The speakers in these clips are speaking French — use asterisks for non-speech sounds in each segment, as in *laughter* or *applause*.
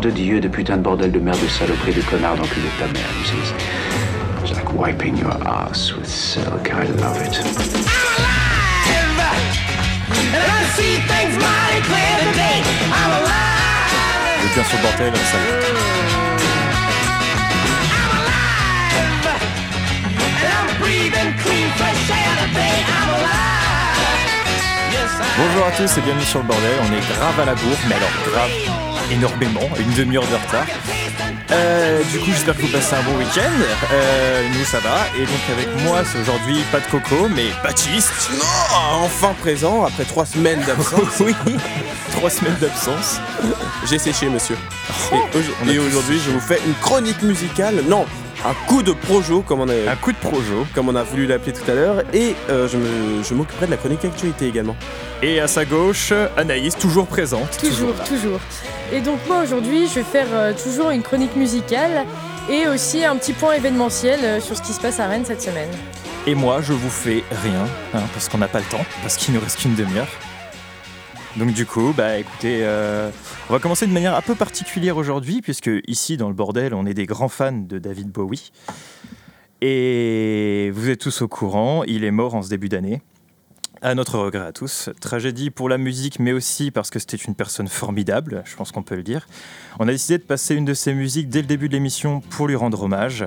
de Dieu, de putain de bordel de merde, de saloperie, de connard d'enculé de ta mère. It's like wiping your ass with silk. I love it. I'm alive! And I see things mighty clear today. I'm alive! Le bien sur le bordel, ça. Bonjour à tous et bienvenue sur le bordel. On est grave à la bourre, mais alors grave énormément, une demi-heure de retard. Euh, du coup, j'espère que vous passez un bon week-end. Euh, nous, ça va. Et donc, avec moi, c'est aujourd'hui pas de Coco, mais Baptiste. Non, enfin présent après trois semaines d'absence. *laughs* oui, trois semaines d'absence. J'ai séché, monsieur. Oh, et aujourd'hui, je vous fais une chronique musicale. Non, un coup de projo, comme on a, Un coup de projo. comme on a voulu l'appeler tout à l'heure. Et euh, je me- je m'occuperai de la chronique actualité également. Et à sa gauche, Anaïs, toujours présente. Toujours, là. toujours. Et donc moi aujourd'hui, je vais faire euh, toujours une chronique musicale et aussi un petit point événementiel euh, sur ce qui se passe à Rennes cette semaine. Et moi, je vous fais rien, hein, parce qu'on n'a pas le temps, parce qu'il nous reste qu'une demi-heure. Donc du coup, bah écoutez, euh, on va commencer de manière un peu particulière aujourd'hui, puisque ici dans le bordel, on est des grands fans de David Bowie. Et vous êtes tous au courant, il est mort en ce début d'année. À notre regret à tous. Tragédie pour la musique, mais aussi parce que c'était une personne formidable, je pense qu'on peut le dire. On a décidé de passer une de ses musiques dès le début de l'émission pour lui rendre hommage.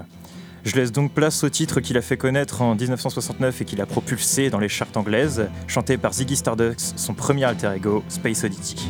Je laisse donc place au titre qu'il a fait connaître en 1969 et qu'il a propulsé dans les charts anglaises, chanté par Ziggy Stardust, son premier alter ego, Space Oddity.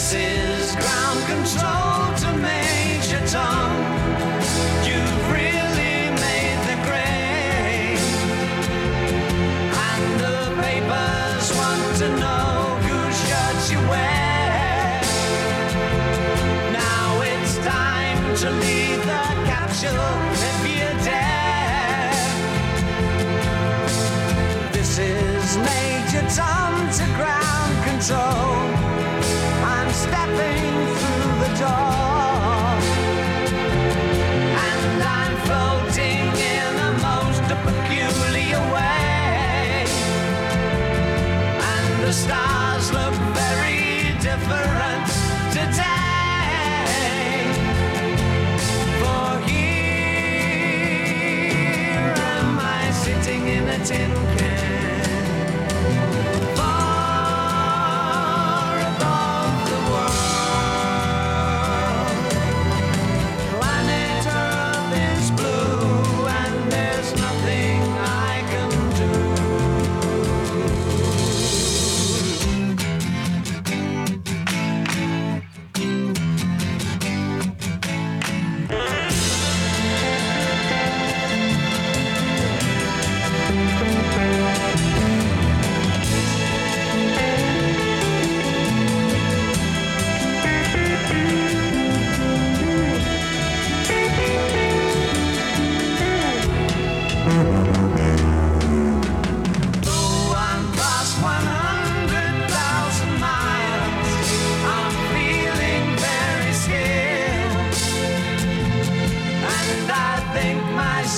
This is ground control to Major Tom. You've really made the grade. And the papers want to know you. Now it's time to leave the capsule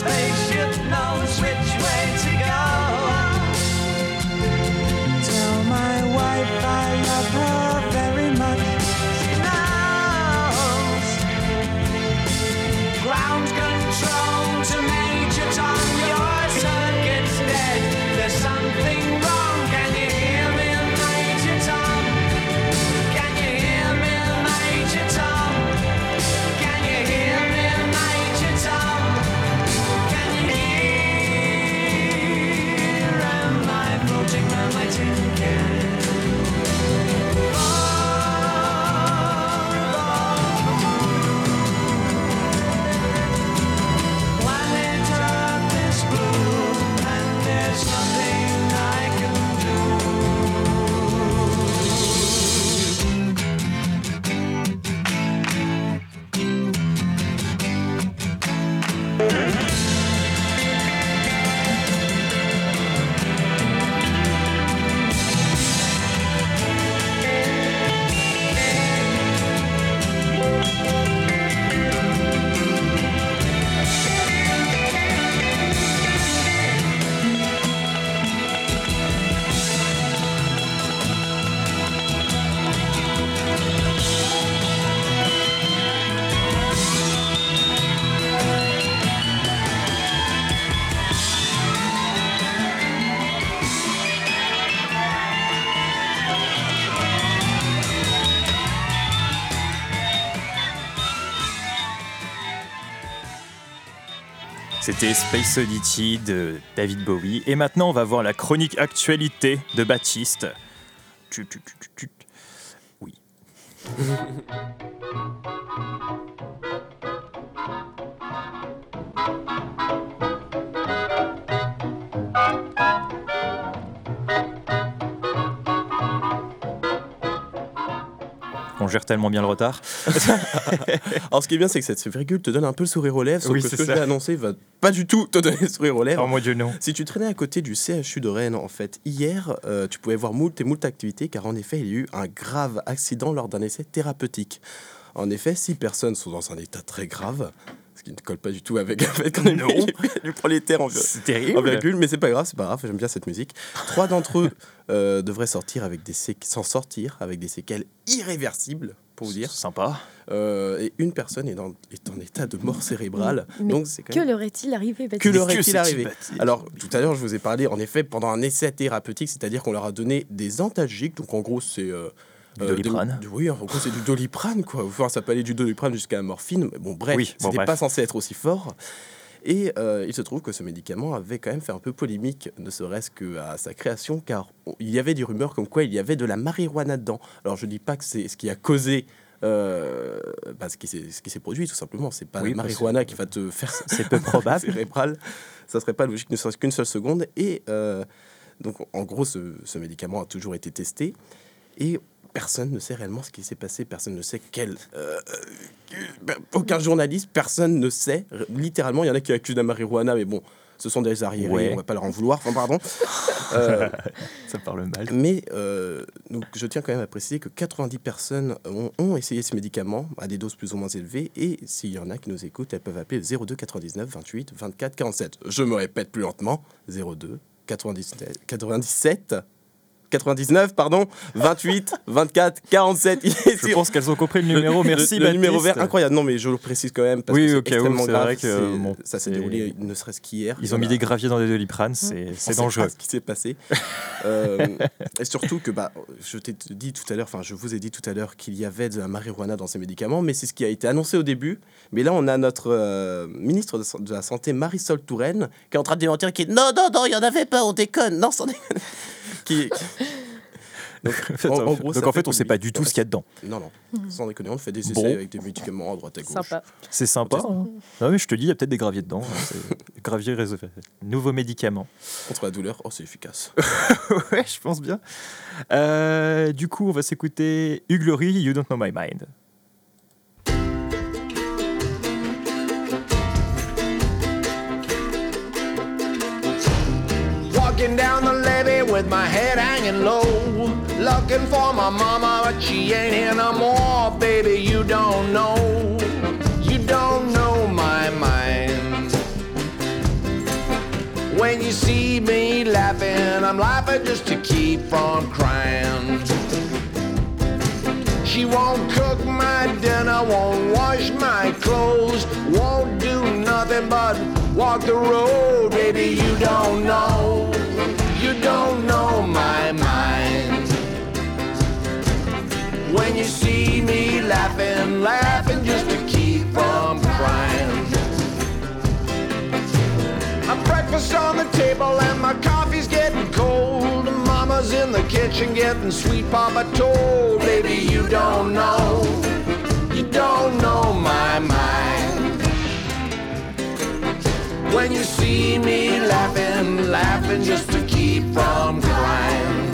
my C'était Space Oddity de David Bowie. Et maintenant, on va voir la chronique actualité de Baptiste. Oui. *laughs* gère tellement bien le retard. *laughs* Alors, ce qui est bien, c'est que cette virgule te donne un peu le sourire aux lèvres, sauf Oui, que ce que je vais annoncer va pas du tout te donner le sourire aux lèvres. Oh mon dieu, non. Si tu traînais à côté du CHU de Rennes, en fait, hier, euh, tu pouvais voir moult et moult activités, car en effet, il y a eu un grave accident lors d'un essai thérapeutique. En effet, six personnes sont dans un état très grave, ce qui ne colle pas du tout avec le fait qu'on ait mis du prolétaire en, C'est en terrible. virgule, mais c'est pas grave, c'est pas grave, j'aime bien cette musique. Trois d'entre eux euh, devraient sortir avec des s'en sortir avec des séquelles irréversibles, pour vous dire. Sympa. Euh, et une personne est, dans- est en état de mort cérébrale. Mais donc c'est Que même- leur est-il arrivé, Baptiste que leur est-il arrivé Alors, tout à l'heure, je vous ai parlé, en effet, pendant un essai thérapeutique, c'est-à-dire qu'on leur a donné des antalgiques, donc en gros, c'est... euh, Du euh, Doliprane. oui, en gros, c'est du doliprane, quoi. Enfin, ça peut aller du doliprane jusqu'à la morphine, mais bon, bref, Oui, bon, c'était bref. pas censé être aussi fort. Et euh, il se trouve que ce médicament avait quand même fait un peu polémique, ne serait-ce qu'à sa création, car il y avait des rumeurs comme quoi il y avait de la marijuana dedans. Alors je dis pas que c'est ce qui a causé euh, bah, ce qui s'est ce qui s'est produit, tout simplement. C'est pas Oui, la marijuana qui va te faire C'est peu *laughs* probable. cérébrale. Ça serait pas logique ne serait-ce qu'une seule seconde. Et euh, donc en gros, ce, ce médicament a toujours été testé et personne ne sait réellement ce qui s'est passé. Personne ne sait quel. euh, euh, aucun journaliste, personne ne sait. Littéralement, il y en a qui accusent la marijuana, mais bon, ce sont des arriérés, Ouais. on va pas leur en vouloir. Enfin, pardon. *laughs* Euh, Ça parle mal. mais euh, donc, je tiens quand même à préciser que 90 personnes ont, ont essayé ce médicament à des doses plus ou moins élevées. Et s'il y en a qui nous écoutent, elles peuvent appeler le 02 99 28 24 47. Je me répète plus lentement 02 97 97 99 pardon 28 24 47. Il est Je pense qu'elles ont compris le numéro. Merci, le, le numéro vert, incroyable. Non, mais je le précise quand même parce Oui, que c'est où, extrêmement grave. vrai que, bon, ça s'est déroulé ne serait-ce qu'hier. Ils ont mis des graviers dans des doliprane, c'est dangereux. ce qui s'est passé. Euh, et surtout que bah, je t'ai dit tout à l'heure, enfin je vous ai dit tout à l'heure qu'il y avait de la marijuana dans ces médicaments, mais c'est ce qui a été annoncé au début. Mais là, on a notre euh, ministre de, de la Santé, Marisol Touraine, qui est en train de démentir, qui est non, non, non, il y en avait pas, on déconne, non, sans déconner. Qui, *laughs* donc, *laughs* en- en gros, Donc en fait, on sait pas du tout ce qu'il y a dedans. Non, non, sans déconner, on fait des essais Bon. avec des médicaments à droite à gauche. Sympa. C'est sympa. hein. Non mais je te dis, il y a peut-être des graviers dedans. hein, *laughs* gravier réseau. Nouveau médicament. Contre la douleur, oh, c'est efficace. ouais, je pense bien. Euh, du coup, on va s'écouter Huglory, You Don't Know My Mind. Walking down with my head hanging low. Looking for my mama, but she ain't here no more. Baby, you don't know. You don't know my mind. When you see me laughing, I'm laughing just to keep from crying. She won't cook my dinner, won't wash my clothes, won't do nothing but walk the road. Baby, you don't know, you don't know my mind. When you see me laughing, laughing just to keep from crying. My breakfast on the table and my coffee's getting cold. Mama's in the kitchen getting sweet papa told. Baby, you don't know, you don't know my mind. When you see me laughing, laughing just to keep from crying.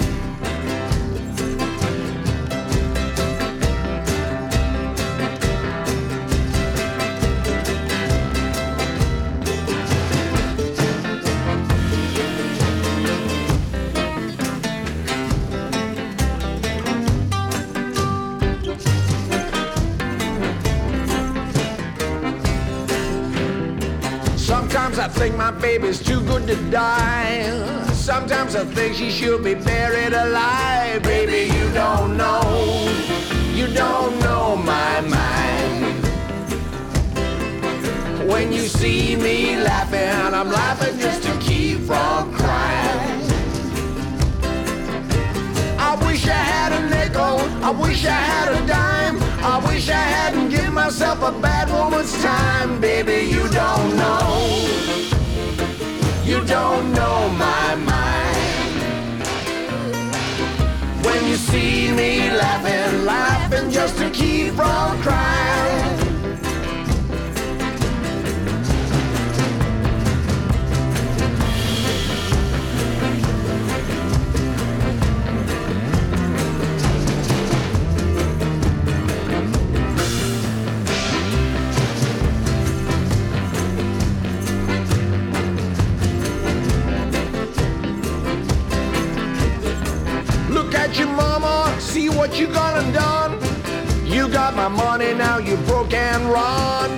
Sometimes I think my baby's too good to die. Sometimes I think she should be buried alive. Baby, you don't know, you don't know my mind. When you see me laughing, I'm laughing just to keep from crying. I wish I had a nickel, I wish I had a dime, I wish I hadn't given my yourself a bad woman's time, baby. You don't know. You don't know my mind. See me laughing, laughing just to keep from crying. You broke and run.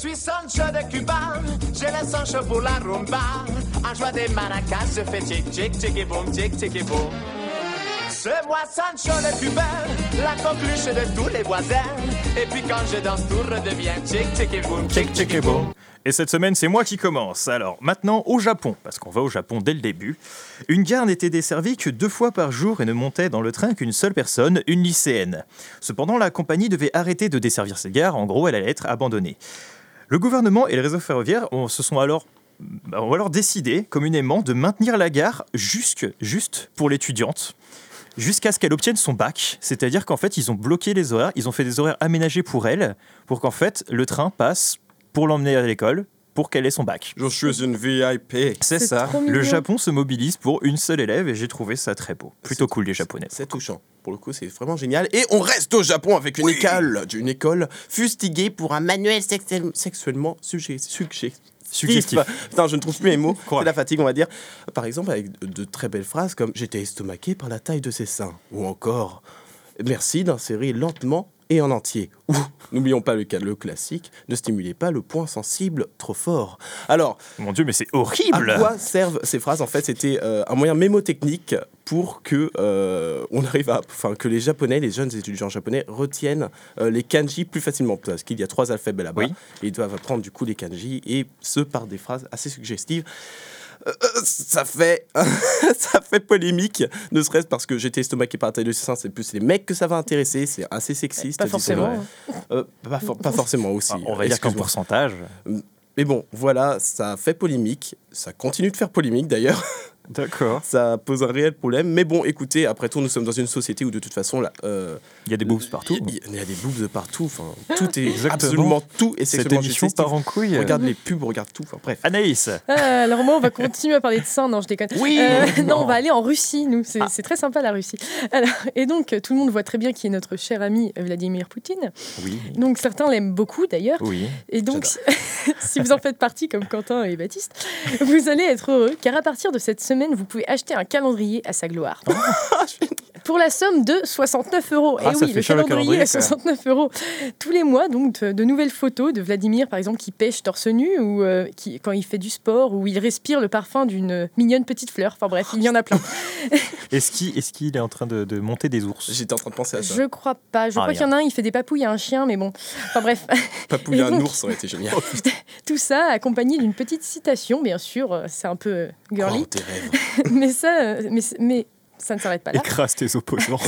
suis Sancho de Cuba, j'ai le Sancho pour la rumba. En joie des maracas, je fais tic tic tic et boum, tic tic et boum. C'est moi Sancho de Cuba, la coqueluche de tous les voisins. Et puis quand je danse, tout redevient tic tic et boum, tic tic et boum. Et cette semaine, c'est moi qui commence. Alors, maintenant, au Japon, parce qu'on va au Japon dès le début. Une gare n'était desservie que deux fois par jour et ne montait dans le train qu'une seule personne, une lycéenne. Cependant, la compagnie devait arrêter de desservir cette gare, en gros, elle allait être abandonnée. Le gouvernement et le réseau ferroviaire se sont alors, bah, ont alors décidé communément de maintenir la gare jusque, juste pour l'étudiante, jusqu'à ce qu'elle obtienne son bac. C'est-à-dire qu'en fait, ils ont bloqué les horaires, ils ont fait des horaires aménagés pour elle, pour qu'en fait, le train passe pour l'emmener à l'école, pour qu'elle ait son bac. Je suis une VIP. C'est ça. Le Japon se mobilise pour une seule élève et j'ai trouvé ça très beau. Plutôt cool les Japonais. C'est touchant. Pour le coup, c'est vraiment génial. Et on reste au Japon avec une école, une école fustiguée pour un manuel sexuel- sexuellement sujet, suggestif. Suggestif. Putain, je ne trouve plus mes mots. *laughs* C'est la fatigue, on va dire. Par exemple, avec de, de très belles phrases comme J'étais estomaqué par la taille de ses seins. Ou encore Merci d'insérer lentement et en entier. Ou, n'oublions pas le, cas- le classique, ne stimulez pas le point sensible trop fort. Alors, Mon Dieu, mais c'est à horrible quoi servent ces phrases? En fait, c'était euh, un moyen mémotechnique pour que euh, on arrive à, enfin, que les Japonais, les jeunes étudiants japonais retiennent euh, les kanji plus facilement parce qu'il y a trois alphabets là-bas. Oui. Et ils doivent apprendre du coup les kanji et ce par des phrases assez suggestives. Euh, ça fait *laughs* ça fait polémique ne serait-ce parce que j'étais estomaqué par la taille de ses seins c'est plus les mecs que ça va intéresser c'est assez sexiste Pas forcément. Euh, pas, for- pas forcément aussi Ah, On va dire qu'en pourcentage. mais bon voilà ça fait polémique ça continue de faire polémique d'ailleurs *laughs* D'accord. *laughs* ça pose un réel problème. Mais bon, écoutez, après tout, nous sommes dans une société où de toute façon, là, euh, Il y a des boobs partout. Il y, il y a des boobs partout. Enfin, tout est Exactement. absolument tout est Cette sexuellement émission suggestif. part en couille. Regarde les pubs, regarde tout. Enfin, bref. Anaïs, Ah, alors moi, on va continuer à parler de seins. Non, je déconne. Oui, Euh, non, non. on va aller en Russie, nous. C'est c'est très sympa, la Russie. Alors, et donc, tout le monde voit très bien qui est notre cher ami Vladimir Poutine. oui, Donc, certains l'aiment beaucoup, d'ailleurs. oui. Et donc, *laughs* si vous en faites partie, comme Quentin et Baptiste, vous allez être heureux, car à partir de cette semaine, vous pouvez acheter un calendrier à sa gloire. *laughs* Pour la somme de 69 euros. Ah, et ça oui, fait le cher, le calendrier calendrier, à 69 euros. Tous les mois, donc, de, de nouvelles photos de Vladimir, par exemple, qui pêche torse nu, ou euh, qui, quand il fait du sport, ou il respire le parfum d'une mignonne petite fleur. Enfin bref, il y en a plein. *laughs* Est-ce qu'il est, en train de, de monter des ours? J'étais en train de penser à ça. Je crois pas. Je Ah, crois qu'il y en a un, il fait des papouilles à un chien, mais bon. Enfin bref. *laughs* Papouiller Et un ours aurait été génial. *laughs* Tout ça accompagné d'une petite citation, bien sûr, euh, c'est un peu euh, girly, Oh, tes rêves. mais, ça, mais, mais ça ne s'arrête pas là. Écrase tes opposants.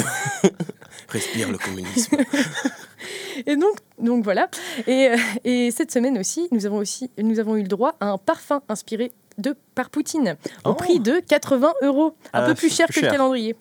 *laughs* Respire le communisme. *laughs* Et donc, donc voilà. Et, euh, et cette semaine aussi, nous avons aussi, nous avons eu le droit à un parfum inspiré de par Poutine au Oh. prix de 80 euros. Un Ah, peu plus cher que cher. le calendrier.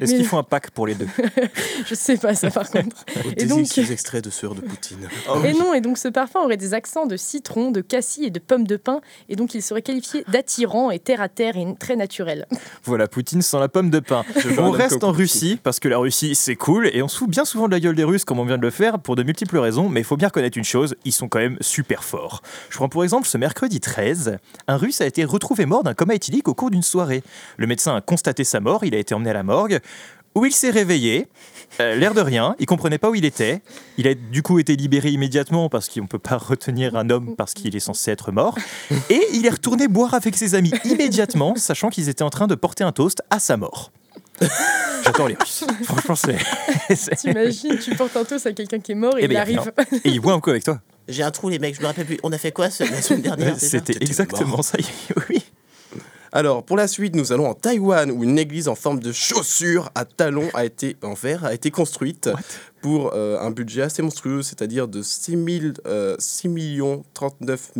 Est-ce Mais- qu'ils font un pack pour les deux *laughs* Je sais pas ça par contre. Et donc- délicieux extrait de sueur de Poutine. *laughs* Et non, et donc ce parfum aurait des accents de citron, de cassis et de pommes de pin, et donc il serait qualifié d'attirant et terre à terre et très naturel. Voilà, Poutine sans la pomme de un On reste en Poutine. Russie parce que la Russie c'est cool et on se fout bien souvent de la gueule des Russes comme on vient de le faire pour de multiples raisons, mais il faut bien reconnaître une chose, ils sont quand même super forts. Je prends pour exemple ce mercredi 13, un Russe a été retrouvé mort d'un coma éthylique au cours d'une soirée. Le médecin a constaté sa mort, il a été emmené à la morgue où il s'est réveillé, euh, l'air de rien, il comprenait pas où il était. Il a du coup été libéré immédiatement parce qu'on peut pas *laughs* retenir un homme parce qu'il est censé être mort. Et il est retourné boire avec ses amis immédiatement, sachant qu'ils étaient en train de porter un toast à sa mort. J'adore les Russes. Franchement, c'est. *laughs* T'imagines, tu portes un toast à quelqu'un qui est mort et Eh il ben, arrive. Et il boit un coup avec toi. J'ai un trou, les mecs, je me rappelle plus. On a fait quoi ce- la semaine *laughs* dernière C'était exactement ça. *laughs* Oui. Alors, pour la suite, nous allons en Taïwan, où une église en forme de chaussure à talons a été, en verre a été construite pour euh, un budget assez monstrueux, c'est-à-dire de 6, 000, euh, 6 39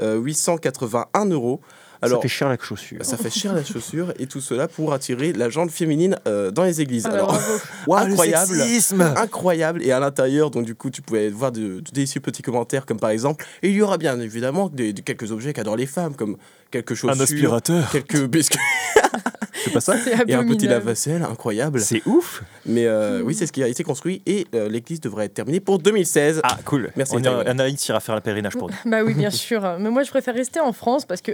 euh, 881 euros. Alors, ça fait cher la chaussure. ça fait cher la chaussure, et tout cela pour attirer la jante féminine euh, dans les églises. Ah Alors, *laughs* le incroyable. sexisme incroyable et à l'intérieur donc du coup tu pouvais voir de, de délicieux petits commentaires comme par exemple et il y aura bien évidemment des, des- quelques objets qu'adorent les femmes comme quelques chaussures Un aspirateur. quelques biscuits *laughs* C'est pas ça et un petit lave-vaisselle incroyable C'est ouf. mais euh, oui c'est ce qui a été construit et euh, l'église devrait être terminée pour 2016 Ah, cool. Merci, On ira, Anaïs ira faire le pèlerinage pour nous. Bah oui, bien sûr. Mais moi, je préfère rester en France parce que,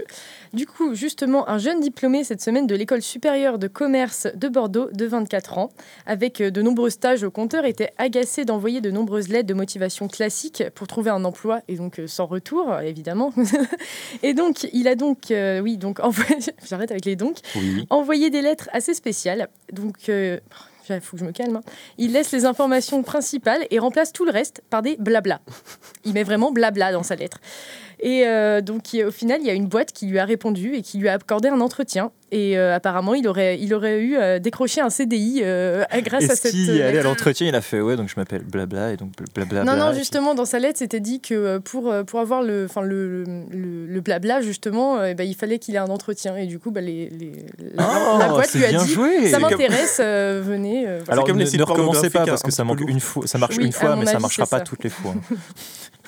du coup, justement, un jeune diplômé cette semaine de l'école supérieure de commerce de Bordeaux, de 24 ans, avec euh, de nombreux stages au compteur, était agacé d'envoyer de nombreuses lettres de motivation classiques pour trouver un emploi et donc euh, sans retour, évidemment. *laughs* et donc, il a donc, euh, oui, donc envoyé, *laughs* j'arrête avec les donc, Oui. Des lettres assez spéciales. Donc, il faut que je me calme. hein. Il laisse les informations principales et remplace tout le reste par des blabla. Il met vraiment blabla dans sa lettre. Et euh, donc, il- au final, il y a une boîte qui lui a répondu et qui lui a accordé un entretien. Et euh, apparemment, il aurait, il aurait eu euh, décroché un CDI euh, *laughs* grâce à Est-ce cette. qu'il est allé à l'entretien? Il a fait Ouais, donc je m'appelle blabla et donc blabla. Non, bla, non, justement, dans sa lettre, c'était dit que pour, pour avoir le, enfin, le, le, le blabla, justement, euh, eh ben, il fallait qu'il ait un entretien. Et du coup, bah, les, la, Oh, la boîte lui a dit joué. Ça m'intéresse, euh, venez. euh, voilà. Alors comme ne, les ne recommencez pas parce que ça petit manque une fois, ça marche Oui, une à fois, mais ça avis, marchera pas ça. toutes les fois. *laughs*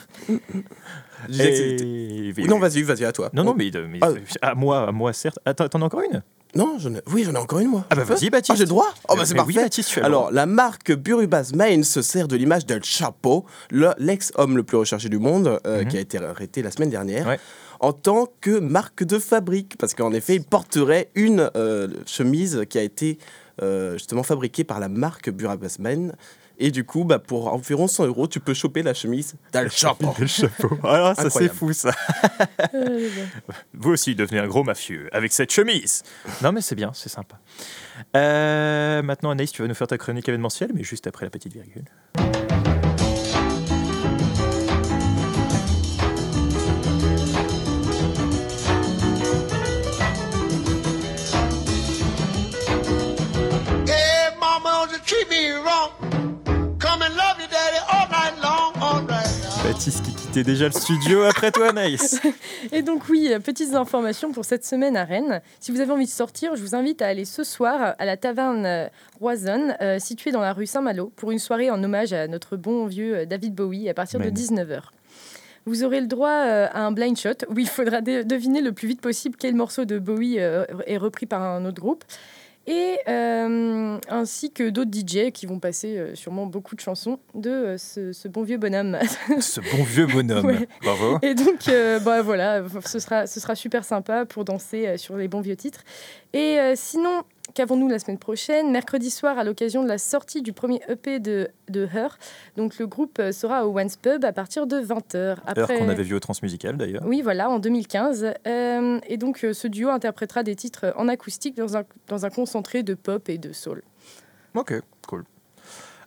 Je Et- non vas-y vas-y à toi Non, non, mais, mais- Ah. à moi, à moi certes. Attends, t'en as encore une? Non j'en ai... oui j'en ai encore une moi Ah bah Je vas-y, Baptiste. ah j'ai le droit? Oh bah c'est parfait Oui, Baptiste, Alors, la marque Burubas Main se sert de l'image d'El Chapo, le- l'ex-homme le plus recherché du monde, euh, Mhm. qui a été arrêté la semaine dernière, Ouais. en tant que marque de fabrique. Parce qu'en effet, il porterait une euh, chemise qui a été euh, justement fabriquée par la marque Burubas Main. Et du coup, bah, pour environ 100 euros, tu peux choper la chemise d'El Chapo. Le chapeau. Alors, ça c'est fou ça. *laughs* Euh, Vous aussi devenez un gros mafieux avec cette chemise. Non mais c'est bien, c'est sympa. Euh, maintenant Anaïs, tu vas nous faire ta chronique événementielle, mais juste après la petite virgule. Qui quittait déjà le studio après toi Anaïs. Et donc oui, petites informations pour cette semaine à Rennes. Si vous avez envie de sortir, je vous invite à aller ce soir à la taverne euh, Roisonne, euh, située dans la rue Saint-Malo, pour une soirée en hommage à notre bon vieux euh, David Bowie à partir de Ben. 19h. Vous aurez le droit à un blind shot où il faudra deviner le plus vite possible quel morceau de Bowie est repris par un autre groupe. Et euh, ainsi que d'autres DJ qui vont passer euh, sûrement beaucoup de chansons de euh, ce, ce bon vieux bonhomme. *laughs* Ce bon vieux bonhomme. Ouais. Bravo. Et donc, bah, voilà, ce sera, ce sera super sympa pour danser sur les bons vieux titres. Et sinon, qu'avons-nous la semaine prochaine? Mercredi soir, à l'occasion de la sortie du premier EP de, de Her, donc le groupe euh, sera au Once Pub à partir de 20h. Heure Après... qu'on avait vu au Transmusical d'ailleurs. Oui, voilà, en 2015. Euh, et donc, euh, ce duo interprétera des titres en acoustique dans un, dans un concentré de pop et de soul. Ok, cool.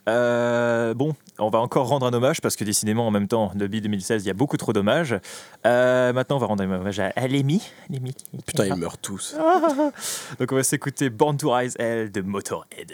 Euh, bon, on va encore rendre un hommage parce que décidément, en même temps, depuis 2016, il y a beaucoup trop d'hommages. Euh, maintenant, on va rendre un hommage à, à Lemmy. Lemmy. Putain, ils meurent tous. *laughs* Donc, on va s'écouter Born to Rise Hell de Motorhead.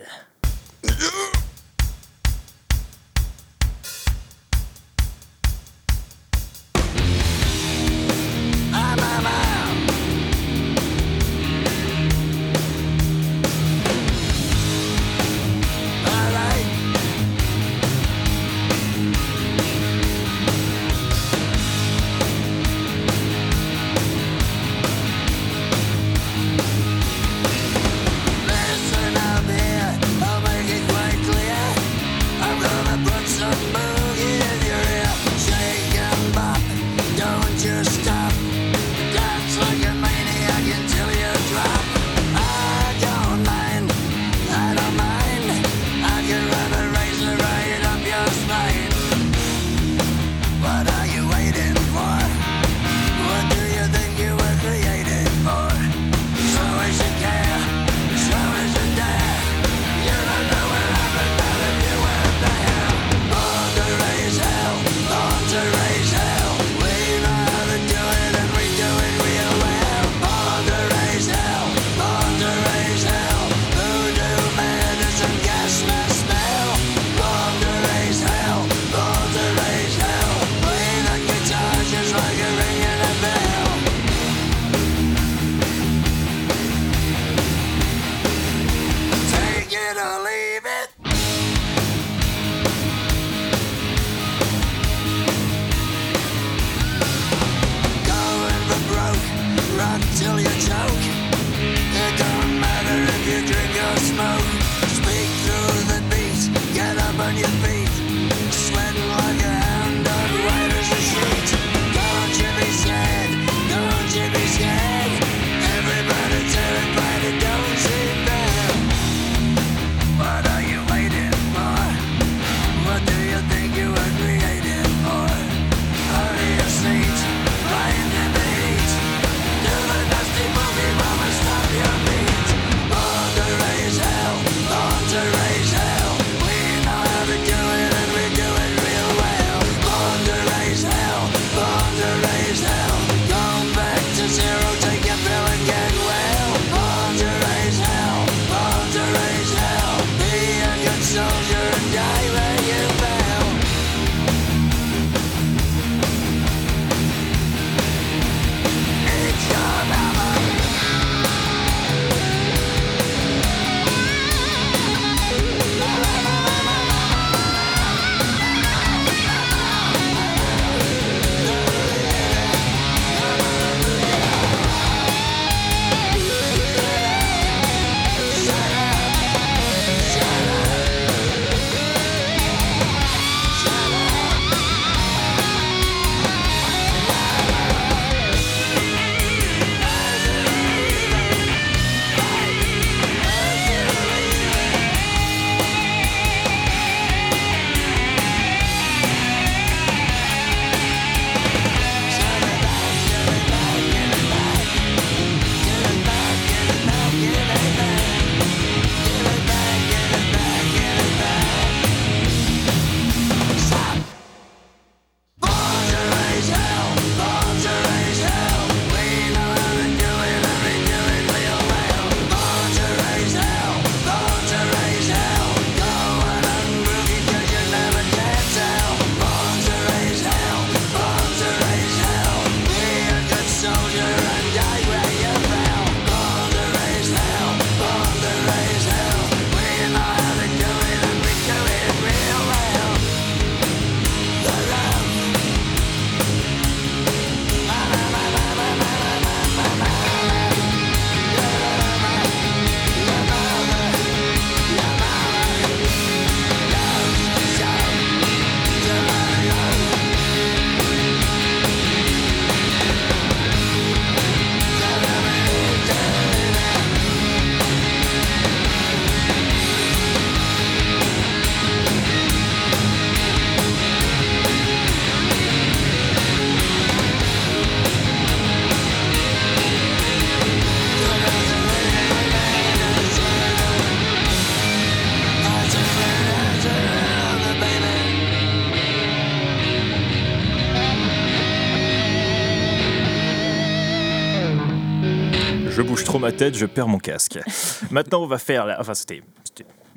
Je bouge trop ma tête, je perds mon casque. *laughs* Maintenant, on va faire. La... Enfin, c'était.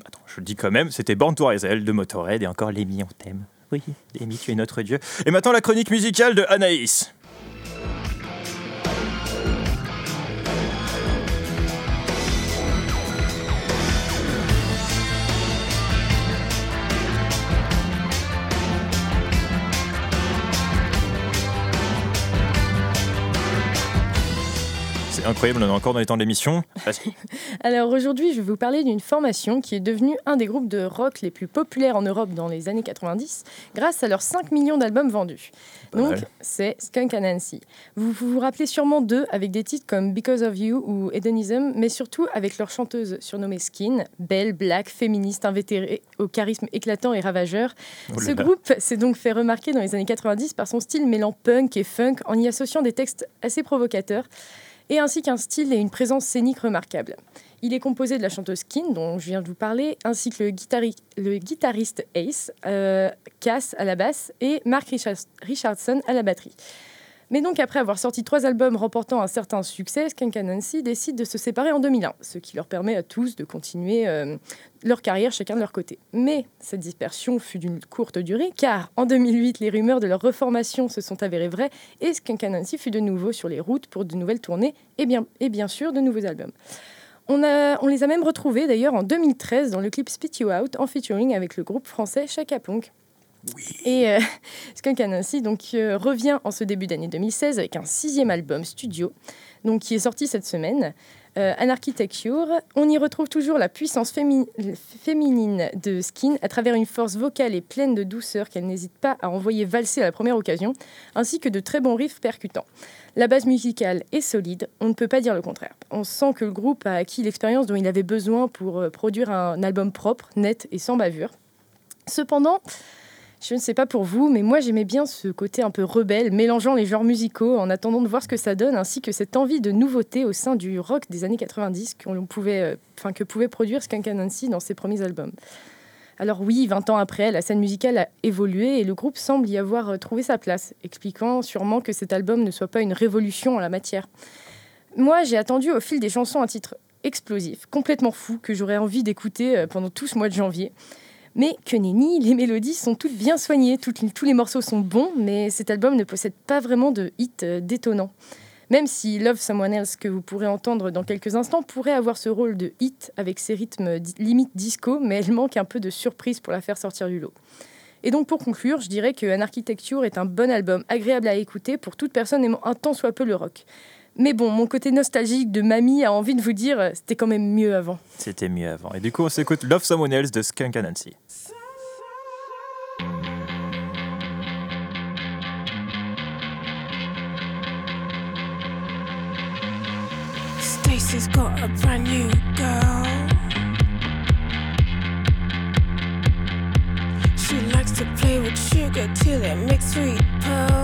Attends, je le dis quand même, c'était Born to de Motorhead et encore Lémi, on t'aime. Oui, Lémi, tu es notre dieu. Et maintenant, la chronique musicale de Anaïs. Incroyable, on est encore dans les temps de l'émission. *laughs* Alors aujourd'hui, je vais vous parler d'une formation qui est devenue un des groupes de rock les plus populaires en Europe dans les années 90 grâce à leurs 5 millions d'albums vendus. Pas Donc c'est Skunk Anansi. Vous vous vous rappelez sûrement d'eux avec des titres comme Because of You ou Hedonism, mais surtout avec leur chanteuse surnommée Skin, belle, black, féministe, invétérée, au charisme éclatant et ravageur. Oh Ce groupe s'est donc fait remarquer dans les années 90 par son style mêlant punk et funk en y associant des textes assez provocateurs et ainsi qu'un style et une présence scénique remarquables. Il est composé de la chanteuse Skin, dont je viens de vous parler, ainsi que le, guitari- le guitariste Ace, euh, Cass à la basse et Mark Richards- Richardson à la batterie. Mais donc, après avoir sorti trois albums remportant un certain succès, Skunk Anansi décide de se séparer en 2001, ce qui leur permet à tous de continuer euh, leur carrière chacun de leur côté. Mais cette dispersion fut d'une courte durée, car en 2008, les rumeurs de leur reformation se sont avérées vraies et Skunk Anansi fut de nouveau sur les routes pour de nouvelles tournées et bien, sûr de nouveaux albums. On les a même retrouvés d'ailleurs en 2013 dans le clip Spit You Out en featuring avec le groupe français Chaka Ponk. Et euh, *laughs* Skunk Anansi donc, euh, revient en ce début d'année 2016 avec un sixième album studio, donc, qui est sorti cette semaine. Euh, Anarchitecture, on y retrouve toujours la puissance fémi- féminine de Skin à travers une force vocale et pleine de douceur qu'elle n'hésite pas à envoyer valser à la première occasion, ainsi que de très bons riffs percutants. La base musicale est solide, on ne peut pas dire le contraire. On sent que le groupe a acquis l'expérience dont il avait besoin pour euh, produire un album propre, net et sans bavure. Cependant, je ne sais pas pour vous, mais moi j'aimais bien ce côté un peu rebelle, mélangeant les genres musicaux en attendant de voir ce que ça donne, ainsi que cette envie de nouveauté au sein du rock des années 90 qu'on pouvait, euh, que pouvait produire Skunk Anansi dans ses premiers albums. Alors oui, 20 ans après, la scène musicale a évolué et le groupe semble y avoir euh, trouvé sa place, expliquant sûrement que cet album ne soit pas une révolution en la matière. Moi, j'ai attendu au fil des chansons un titre explosif, complètement fou, que j'aurais envie d'écouter euh, pendant tout ce mois de janvier. Mais que nenni, *laughs* les mélodies sont toutes bien soignées, tous les morceaux sont bons, mais cet album ne possède pas vraiment de hits euh, détonnants. Même si Love Someone Else, que vous pourrez entendre dans quelques instants, pourrait avoir ce rôle de hit avec ses rythmes limite disco, mais elle manque un peu de surprise pour la faire sortir du lot. Et donc pour conclure, je dirais que Anarchitecture est un bon album, agréable à écouter pour toute personne aimant un tant soit peu le rock. Mais bon, mon côté nostalgique de mamie a envie de vous dire, euh, c'était quand même mieux avant. C'était mieux avant. Et du coup, on s'écoute Love Someone Else de Skunk Anansi. Stacy's got a brand new girl. She likes to play with sugar till it makes sweet pearls.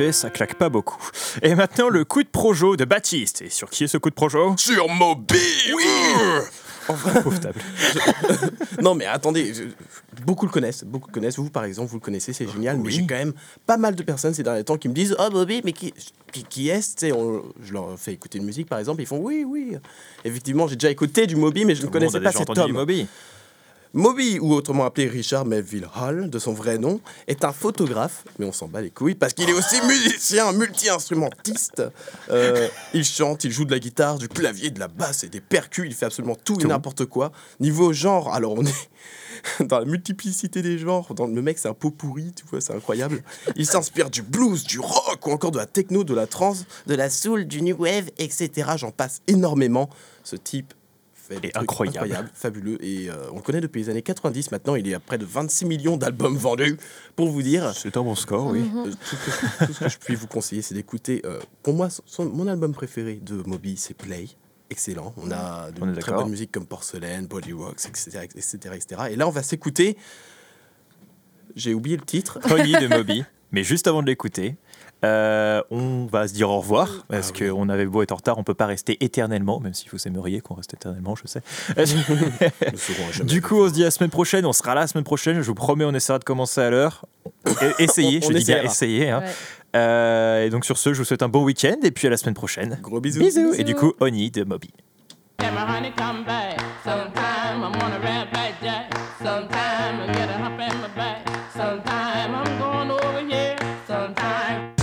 Effet, ça claque pas beaucoup. Et maintenant, le coup de projo de Baptiste. Et sur qui est ce coup de projo? Sur Moby Oui *laughs* Pauvre table. Non mais attendez, je- beaucoup le connaissent, beaucoup le connaissent. Vous par exemple, vous le connaissez, c'est génial. Mais j'ai quand même pas mal de personnes ces derniers temps qui me disent Oh Bobby, mais qui, qui, Tu sais, on- Je leur fais écouter une musique par exemple, ils font Oui, oui. Effectivement, j'ai déjà écouté du Moby, mais je ne Tout connaissais pas cet homme. Moby. Moby, ou autrement appelé Richard Melville Hall, de son vrai nom, est un photographe, mais on s'en bat les couilles, parce qu'il est aussi musicien, multi-instrumentiste. Euh, il chante, il joue de la guitare, du clavier, de la basse et des percus, il fait absolument tout, et n'importe quoi. Niveau genre, alors on est *laughs* dans la multiplicité des genres, dans le mec c'est un pot pourri, tu vois, c'est incroyable. Il s'inspire du blues, du rock, ou encore de la techno, de la trance, de la soul, du new wave, etc. J'en passe énormément. Ce type fait des incroyable. incroyables, fabuleux. Et euh, on le connaît depuis les années 90. Maintenant, il est à près de 26 millions d'albums vendus. Pour vous dire, C'est un bon score, oui. euh, tout, ce que, tout ce que je puis vous conseiller, c'est d'écouter. euh, pour moi, son- mon album préféré de Moby, c'est Play. Excellent. On a de On très bonne musique comme Porcelaine, Body Rocks, etc., etc., etc. Et là, on va s'écouter. J'ai oublié le titre. Honey de Moby. Mais juste avant de l'écouter, euh, on va se dire au revoir parce Ah oui. qu'on avait beau être en retard, on peut pas rester éternellement, même si vous aimeriez qu'on reste éternellement, je sais. *laughs* Du coup, on se dit à la semaine prochaine. On sera là la semaine prochaine. Je vous promets, on essaiera de commencer à l'heure. *laughs* Essayez, On- je on dis bien essayez. hein. Ouais. Euh, et donc sur ce, je vous souhaite un bon week-end et puis à la semaine prochaine. Gros bisous. Bisous. Et du coup, Honey de Moby. Sometime